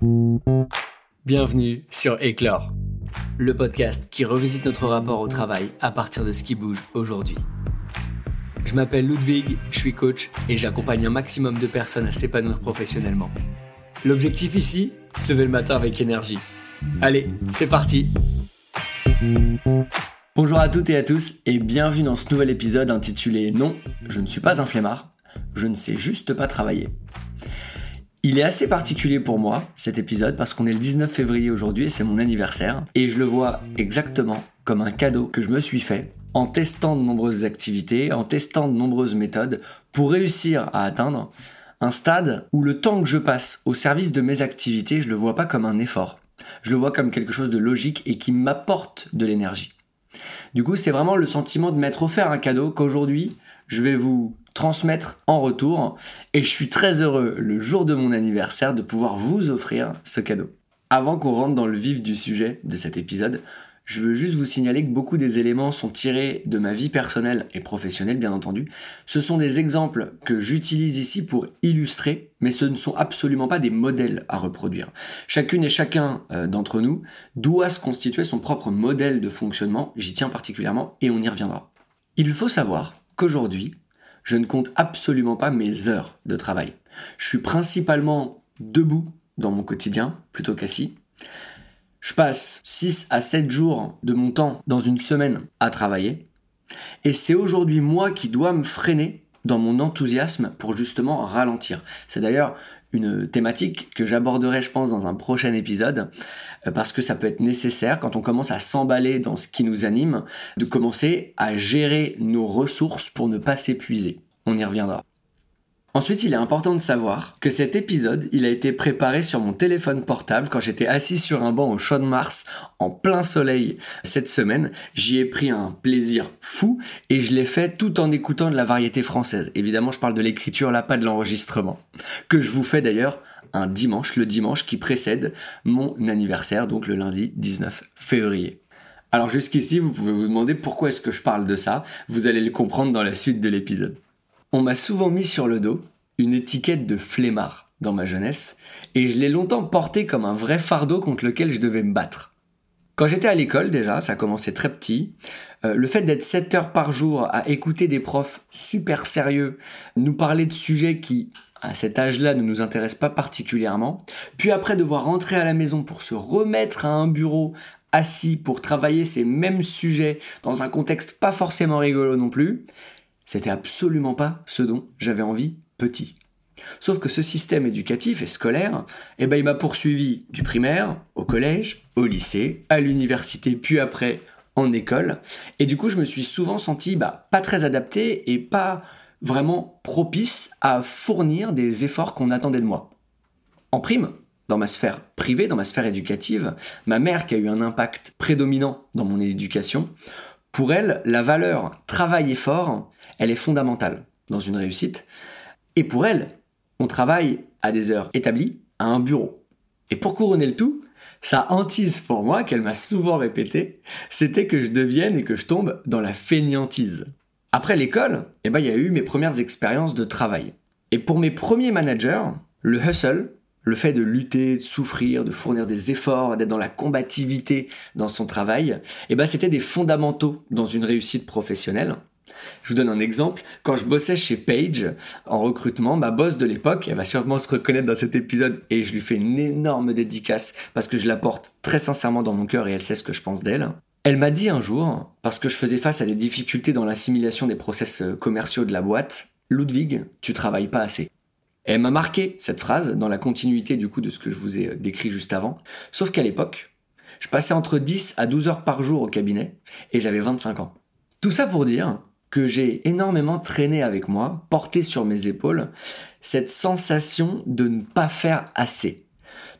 Bienvenue sur Éclore, le podcast qui revisite notre rapport au travail à partir de ce qui bouge aujourd'hui. Je m'appelle Ludwig, je suis coach et j'accompagne un maximum de personnes à s'épanouir professionnellement. L'objectif ici, se lever le matin avec énergie. Allez, c'est parti Bonjour à toutes et à tous et bienvenue dans ce nouvel épisode intitulé Non, je ne suis pas un flemmard, je ne sais juste pas travailler. Il est assez particulier pour moi, cet épisode, parce qu'on est le 19 février aujourd'hui et c'est mon anniversaire. Et je le vois exactement comme un cadeau que je me suis fait en testant de nombreuses activités, en testant de nombreuses méthodes pour réussir à atteindre un stade où le temps que je passe au service de mes activités, je le vois pas comme un effort. Je le vois comme quelque chose de logique et qui m'apporte de l'énergie. Du coup, c'est vraiment le sentiment de m'être offert un cadeau qu'aujourd'hui, je vais vous transmettre en retour. Et je suis très heureux le jour de mon anniversaire de pouvoir vous offrir ce cadeau. Avant qu'on rentre dans le vif du sujet de cet épisode, je veux juste vous signaler que beaucoup des éléments sont tirés de ma vie personnelle et professionnelle, bien entendu. Ce sont des exemples que j'utilise ici pour illustrer, mais ce ne sont absolument pas des modèles à reproduire. Chacune et chacun euh, d'entre nous doit se constituer son propre modèle de fonctionnement, j'y tiens particulièrement, et on y reviendra. Il faut savoir qu'aujourd'hui, je ne compte absolument pas mes heures de travail. Je suis principalement debout dans mon quotidien plutôt qu'assis. Je passe 6 à 7 jours de mon temps dans une semaine à travailler. Et c'est aujourd'hui moi qui dois me freiner dans mon enthousiasme pour justement ralentir. C'est d'ailleurs une thématique que j'aborderai, je pense, dans un prochain épisode, euh, parce que ça peut être nécessaire quand on commence à s'emballer dans ce qui nous anime, de commencer à gérer nos ressources pour ne pas s'épuiser. On y reviendra. Ensuite, il est important de savoir que cet épisode, il a été préparé sur mon téléphone portable quand j'étais assis sur un banc au Champ de Mars en plein soleil cette semaine. J'y ai pris un plaisir fou et je l'ai fait tout en écoutant de la variété française. Évidemment, je parle de l'écriture là, pas de l'enregistrement. Que je vous fais d'ailleurs un dimanche, le dimanche qui précède mon anniversaire, donc le lundi 19 février. Alors jusqu'ici, vous pouvez vous demander pourquoi est-ce que je parle de ça. Vous allez le comprendre dans la suite de l'épisode. On m'a souvent mis sur le dos une étiquette de flemmard dans ma jeunesse, et je l'ai longtemps porté comme un vrai fardeau contre lequel je devais me battre. Quand j'étais à l'école déjà, ça commençait très petit, euh, le fait d'être 7 heures par jour à écouter des profs super sérieux nous parler de sujets qui, à cet âge-là, ne nous intéressent pas particulièrement, puis après devoir rentrer à la maison pour se remettre à un bureau assis pour travailler ces mêmes sujets dans un contexte pas forcément rigolo non plus, c'était absolument pas ce dont j'avais envie petit. Sauf que ce système éducatif et scolaire, eh ben, il m'a poursuivi du primaire au collège, au lycée, à l'université, puis après en école. Et du coup, je me suis souvent senti bah, pas très adapté et pas vraiment propice à fournir des efforts qu'on attendait de moi. En prime, dans ma sphère privée, dans ma sphère éducative, ma mère qui a eu un impact prédominant dans mon éducation, pour elle, la valeur travail-effort, elle est fondamentale dans une réussite. Et pour elle, on travaille à des heures établies, à un bureau. Et pour couronner le tout, sa hantise pour moi, qu'elle m'a souvent répété, c'était que je devienne et que je tombe dans la fainéantise. Après l'école, eh ben, il y a eu mes premières expériences de travail. Et pour mes premiers managers, le hustle, le fait de lutter, de souffrir, de fournir des efforts, d'être dans la combativité dans son travail, eh ben, c'était des fondamentaux dans une réussite professionnelle. Je vous donne un exemple. Quand je bossais chez Page en recrutement, ma boss de l'époque, elle va sûrement se reconnaître dans cet épisode et je lui fais une énorme dédicace parce que je la porte très sincèrement dans mon cœur et elle sait ce que je pense d'elle. Elle m'a dit un jour, parce que je faisais face à des difficultés dans l'assimilation des process euh, commerciaux de la boîte, Ludwig, tu travailles pas assez. elle m'a marqué cette phrase dans la continuité du coup de ce que je vous ai euh, décrit juste avant. Sauf qu'à l'époque, je passais entre 10 à 12 heures par jour au cabinet et j'avais 25 ans. Tout ça pour dire que j'ai énormément traîné avec moi, porté sur mes épaules, cette sensation de ne pas faire assez,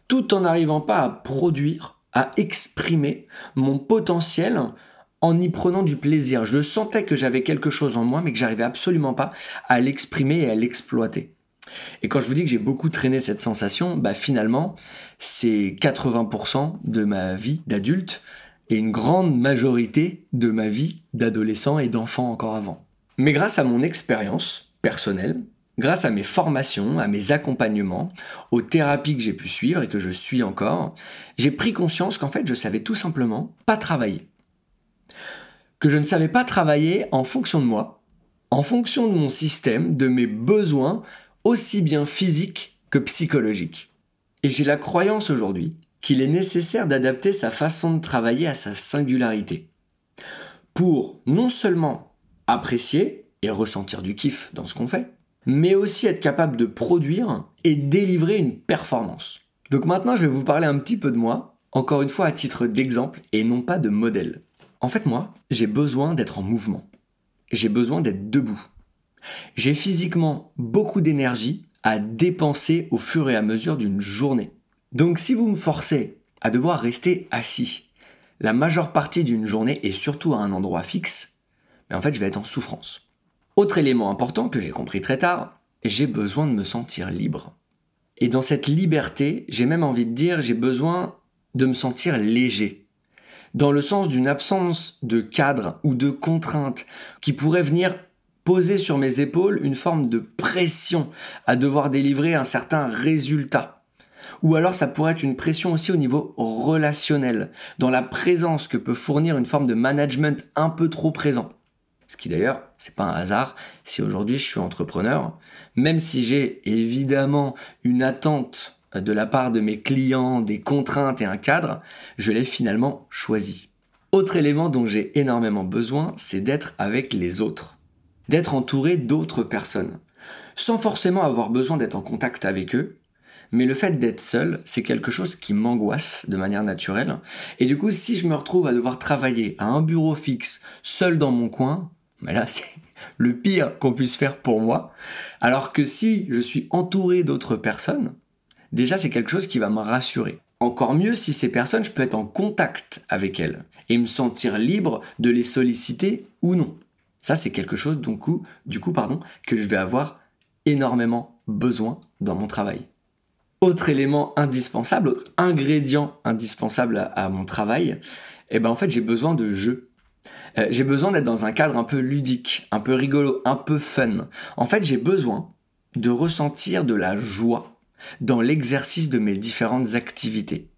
tout en n'arrivant pas à produire, à exprimer mon potentiel en y prenant du plaisir. Je sentais que j'avais quelque chose en moi, mais que j'arrivais absolument pas à l'exprimer et à l'exploiter. Et quand je vous dis que j'ai beaucoup traîné cette sensation, bah finalement, c'est 80% de ma vie d'adulte et une grande majorité de ma vie d'adolescent et d'enfant encore avant. Mais grâce à mon expérience personnelle, grâce à mes formations, à mes accompagnements, aux thérapies que j'ai pu suivre et que je suis encore, j'ai pris conscience qu'en fait je savais tout simplement pas travailler. Que je ne savais pas travailler en fonction de moi, en fonction de mon système, de mes besoins, aussi bien physiques que psychologiques. Et j'ai la croyance aujourd'hui qu'il est nécessaire d'adapter sa façon de travailler à sa singularité. Pour non seulement apprécier et ressentir du kiff dans ce qu'on fait, mais aussi être capable de produire et délivrer une performance. Donc maintenant, je vais vous parler un petit peu de moi, encore une fois à titre d'exemple et non pas de modèle. En fait, moi, j'ai besoin d'être en mouvement. J'ai besoin d'être debout. J'ai physiquement beaucoup d'énergie à dépenser au fur et à mesure d'une journée. Donc si vous me forcez à devoir rester assis la majeure partie d'une journée et surtout à un endroit fixe, mais ben, en fait je vais être en souffrance. Autre élément important que j'ai compris très tard, j'ai besoin de me sentir libre. Et dans cette liberté, j'ai même envie de dire, j'ai besoin de me sentir léger. Dans le sens d'une absence de cadre ou de contrainte qui pourrait venir poser sur mes épaules une forme de pression à devoir délivrer un certain résultat. Ou alors ça pourrait être une pression aussi au niveau relationnel, dans la présence que peut fournir une forme de management un peu trop présent. Ce qui d'ailleurs, c'est pas un hasard si aujourd'hui je suis entrepreneur, même si j'ai évidemment une attente de la part de mes clients, des contraintes et un cadre, je l'ai finalement choisi. Autre élément dont j'ai énormément besoin, c'est d'être avec les autres. D'être entouré d'autres personnes. Sans forcément avoir besoin d'être en contact avec eux, mais le fait d'être seul, c'est quelque chose qui m'angoisse de manière naturelle. Et du coup, si je me retrouve à devoir travailler à un bureau fixe, seul dans mon coin, mais là, c'est le pire qu'on puisse faire pour moi. Alors que si je suis entouré d'autres personnes, déjà c'est quelque chose qui va me rassurer. Encore mieux si ces personnes, je peux être en contact avec elles et me sentir libre de les solliciter ou non. Ça, c'est quelque chose du coup, du coup pardon, que je vais avoir énormément besoin dans mon travail. Autre élément indispensable, autre ingrédient indispensable à, mon travail, eh ben en fait j'ai besoin de jeu. Euh, j'ai besoin d'être dans un cadre un peu ludique, un peu rigolo, un peu fun. En fait, j'ai besoin de ressentir de la joie dans l'exercice de mes différentes activités.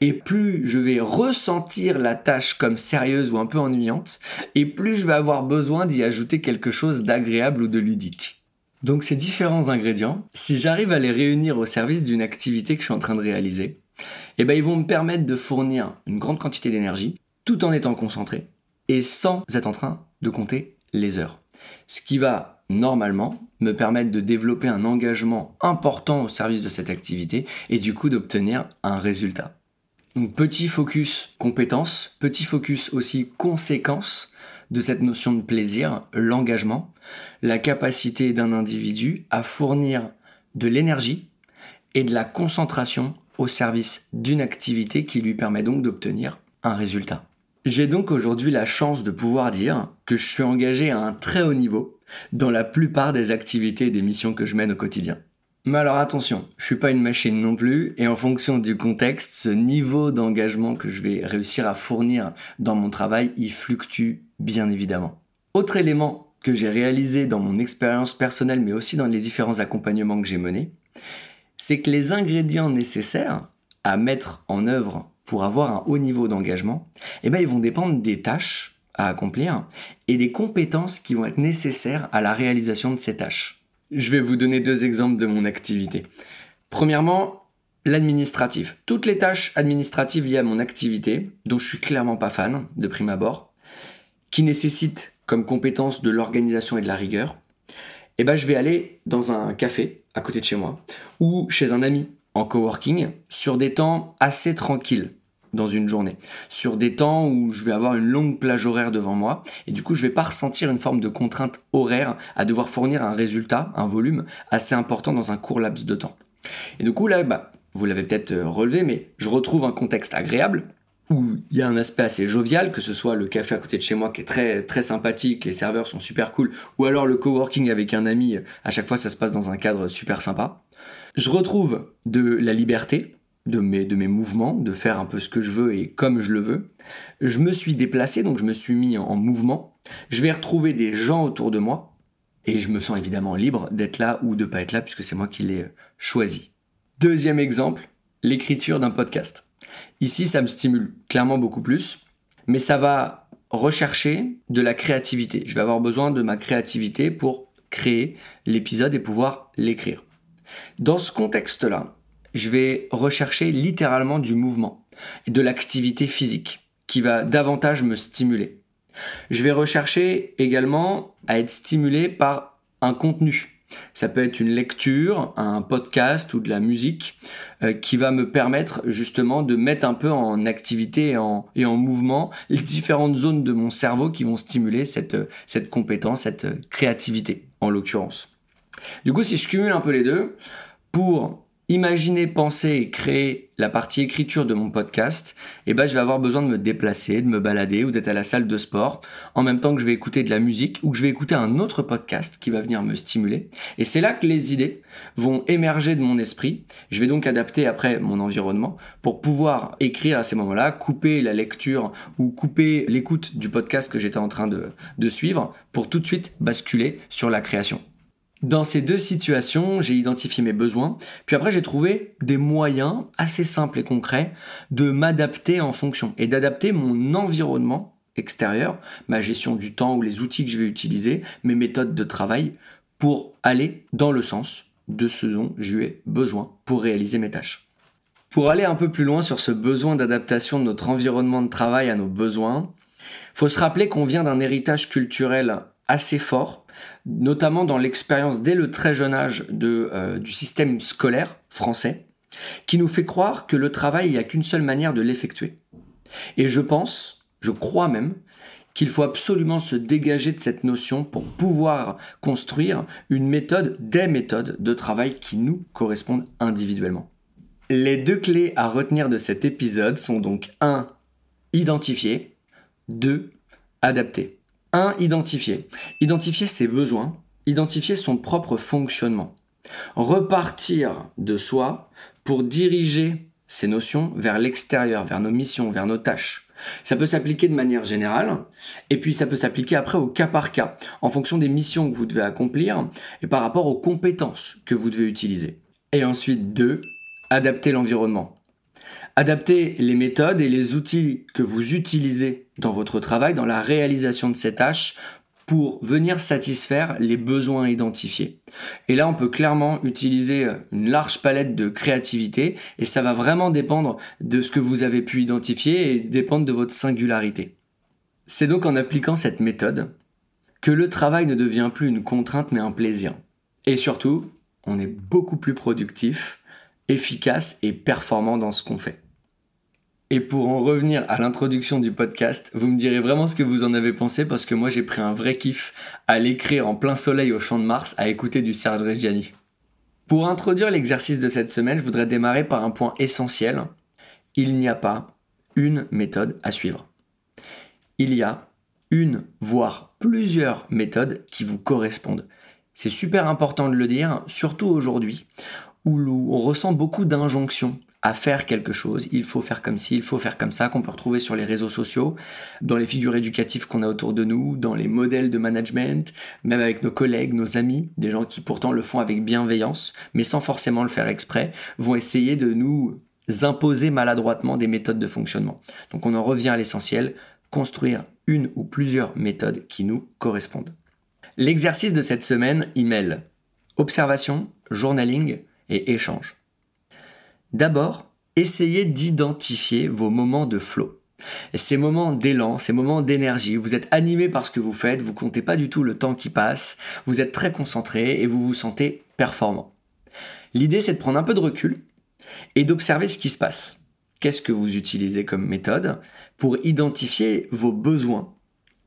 Et plus je vais ressentir la tâche comme sérieuse ou un peu ennuyante, et plus je vais avoir besoin d'y ajouter quelque chose d'agréable ou de ludique. Donc ces différents ingrédients, si j'arrive à les réunir au service d'une activité que je suis en train de réaliser, eh ben ils vont me permettre de fournir une grande quantité d'énergie tout en étant concentré et sans être en train de compter les heures. Ce qui va normalement me permettre de développer un engagement important au service de cette activité et du coup d'obtenir un résultat. Donc petit focus compétence, petit focus aussi conséquence de cette notion de plaisir, l'engagement, la capacité d'un individu à fournir de l'énergie et de la concentration au service d'une activité qui lui permet donc d'obtenir un résultat. J'ai donc aujourd'hui la chance de pouvoir dire que je suis engagé à un très haut niveau dans la plupart des activités et des missions que je mène au quotidien. Mais alors attention, je suis pas une machine non plus, et en fonction du contexte, ce niveau d'engagement que je vais réussir à fournir dans mon travail, il fluctue bien évidemment. Autre élément que j'ai réalisé dans mon expérience personnelle, mais aussi dans les différents accompagnements que j'ai menés, c'est que les ingrédients nécessaires à mettre en œuvre pour avoir un haut niveau d'engagement, eh ben, ils vont dépendre des tâches à accomplir et des compétences qui vont être nécessaires à la réalisation de ces tâches. Je vais vous donner deux exemples de mon activité. Premièrement, l'administratif. Toutes les tâches administratives liées à mon activité, dont je suis clairement pas fan de prime abord, qui nécessitent comme compétence de l'organisation et de la rigueur, eh ben, je vais aller dans un café à côté de chez moi ou chez un ami en coworking sur des temps assez tranquilles dans une journée, sur des temps où je vais avoir une longue plage horaire devant moi, et du coup je vais pas ressentir une forme de contrainte horaire à devoir fournir un résultat, un volume assez important dans un court laps de temps. Et du coup là, bah, vous l'avez peut-être euh, relevé, mais je retrouve un contexte agréable, où il y a un aspect assez jovial, que ce soit le café à côté de chez moi qui est très très sympathique, les serveurs sont super cool, ou alors le coworking avec un ami, à chaque fois ça se passe dans un cadre super sympa. Je retrouve de la liberté, de mes, de mes mouvements, de faire un peu ce que je veux et comme je le veux. Je me suis déplacé, donc je me suis mis en, mouvement. Je vais retrouver des gens autour de moi, Et je me sens évidemment libre d'être là ou de pas être là puisque c'est moi qui l'ai choisi. Deuxième exemple, l'écriture d'un podcast. Ici, ça me stimule clairement beaucoup plus, mais ça va rechercher de la créativité. Je vais avoir besoin de ma créativité pour créer l'épisode et pouvoir l'écrire. Dans ce contexte-là, je vais rechercher littéralement du mouvement de l'activité physique qui va davantage me stimuler. Je vais rechercher également à être stimulé par un contenu. Ça peut être une lecture, un podcast ou de la musique euh, qui va me permettre justement de mettre un peu en activité et en, et en mouvement les différentes zones de mon cerveau qui vont stimuler cette, cette compétence, cette créativité en l'occurrence. Du coup, si je cumule un peu les deux, pour imaginer, penser et créer la partie écriture de mon podcast, eh ben, je vais avoir besoin de me déplacer, de me balader ou d'être à la salle de sport, en même temps que je vais écouter de la musique ou que je vais écouter un autre podcast qui va venir me stimuler. Et c'est là que les idées vont émerger de mon esprit. Je vais donc adapter après mon environnement pour pouvoir écrire à ces moments-là, couper la lecture ou couper l'écoute du podcast que j'étais en train de, de suivre pour tout de suite basculer sur la création. Dans ces deux situations, j'ai identifié mes besoins, puis après j'ai trouvé des moyens assez simples et concrets de m'adapter en fonction et d'adapter mon environnement extérieur, ma gestion du temps ou les outils que je vais utiliser, mes méthodes de travail pour aller dans le sens de ce dont j'ai besoin pour réaliser mes tâches. Pour aller un peu plus loin sur ce besoin d'adaptation de notre environnement de travail à nos besoins, faut se rappeler qu'on vient d'un héritage culturel assez fort notamment dans l'expérience dès le très jeune âge euh, du système scolaire français, qui nous fait croire que le travail, il n'y a qu'une seule manière de l'effectuer. Et je pense, je crois même, qu'il faut absolument se dégager de cette notion pour pouvoir construire une méthode, des méthodes de travail qui nous correspondent individuellement. Les deux clés à retenir de cet épisode sont donc 1. Identifier, 2. Adapter. 1. Identifier. Identifier ses besoins, identifier son propre fonctionnement. Repartir de soi pour diriger ces notions vers l'extérieur, vers nos missions, vers nos tâches. Ça peut s'appliquer de manière générale, et puis ça peut s'appliquer après au cas par cas, en fonction des missions que vous devez accomplir, et par rapport aux compétences que vous devez utiliser. Et ensuite, 2. Adapter l'environnement. Adapter les méthodes et les outils que vous utilisez dans votre travail, dans la réalisation de ces tâches pour venir satisfaire les besoins identifiés. Et là, on peut clairement utiliser une large palette de créativité et ça va vraiment dépendre de ce que vous avez pu identifier et dépendre de votre singularité. C'est donc en appliquant cette méthode que le travail ne devient plus une contrainte mais un plaisir. Et surtout, on est beaucoup plus productif, efficace et performant dans ce qu'on fait. Et pour en revenir à l'introduction du podcast, vous me direz vraiment ce que vous en avez pensé parce que moi j'ai pris un vrai kiff à l'écrire en plein soleil au champ de Mars à écouter du Serge Reggiani. Pour introduire l'exercice de cette semaine, je voudrais démarrer par un point essentiel. Il n'y a pas une méthode à suivre. Il y a une, voire plusieurs méthodes qui vous correspondent. C'est super important de le dire, surtout aujourd'hui, où on ressent beaucoup d'injonctions à faire quelque chose, il faut faire comme ci, il faut faire comme ça, qu'on peut retrouver sur les réseaux sociaux, dans les figures éducatives qu'on a autour de nous, dans les modèles de management, même avec nos collègues, nos amis, des gens qui pourtant le font avec bienveillance, mais sans forcément le faire exprès, vont essayer de nous imposer maladroitement des méthodes de fonctionnement. Donc on en revient à l'essentiel, construire une ou plusieurs méthodes qui nous correspondent. L'exercice de cette semaine, email, observation, journaling et échange. D'abord, essayez d'identifier vos moments de flow. ces moments d'élan, ces moments d'énergie, vous êtes animé par ce que vous faites, vous comptez pas du tout le temps qui passe, vous êtes très concentré et vous vous sentez performant. L'idée c'est de prendre un peu de recul et d'observer ce qui se passe. Qu'est-ce que vous utilisez comme méthode pour identifier vos besoins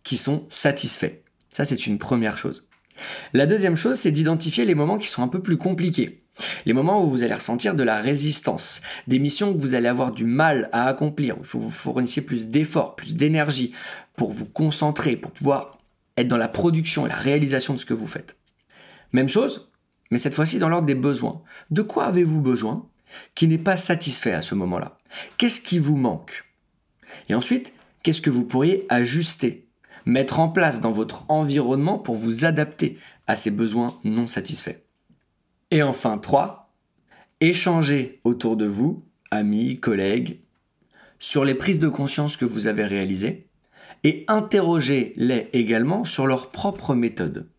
qui sont satisfaits? Ça c'est une première chose. La deuxième chose c'est d'identifier les moments qui sont un peu plus compliqués. Les moments où vous allez ressentir de la résistance, des missions que vous allez avoir du mal à accomplir, où il faut vous fournissiez plus d'efforts, plus d'énergie pour vous concentrer, pour pouvoir être dans la production et la réalisation de ce que vous faites. Même chose, mais cette fois-ci dans l'ordre des besoins. De quoi avez-vous besoin qui n'est pas satisfait à ce moment-là? Qu'est-ce qui vous manque? Et ensuite, qu'est-ce que vous pourriez ajuster, mettre en place dans votre environnement pour vous adapter à ses besoins non satisfaits? Et enfin 3, échanger autour de vous, amis, collègues, sur les prises de conscience que vous avez réalisées et interrogez-les également sur leur propre méthode.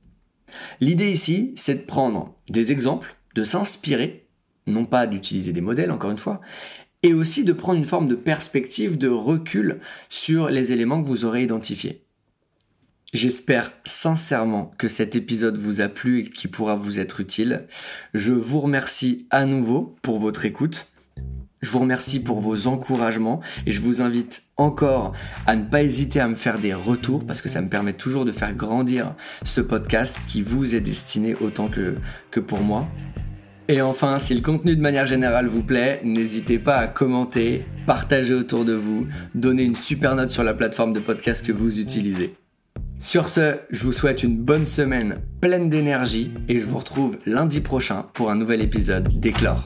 L'idée ici, c'est de prendre des exemples, de s'inspirer, non pas d'utiliser des modèles encore une fois, et aussi de prendre une forme de perspective, de recul sur les éléments que vous aurez identifiés. J'espère sincèrement que cet épisode vous a plu et qu'il pourra vous être utile. Je vous remercie à nouveau pour votre écoute. Je vous remercie pour vos encouragements et je vous invite encore à ne pas hésiter à me faire des retours parce que ça me permet toujours de faire grandir ce podcast qui vous est destiné autant que, que pour moi. Et enfin, si le contenu de manière générale vous plaît, n'hésitez pas à commenter, partager autour de vous, donner une super note sur la plateforme de podcast que vous utilisez. Sur ce, je vous souhaite une bonne semaine pleine d'énergie et je vous retrouve lundi prochain pour un nouvel épisode d'Éclore.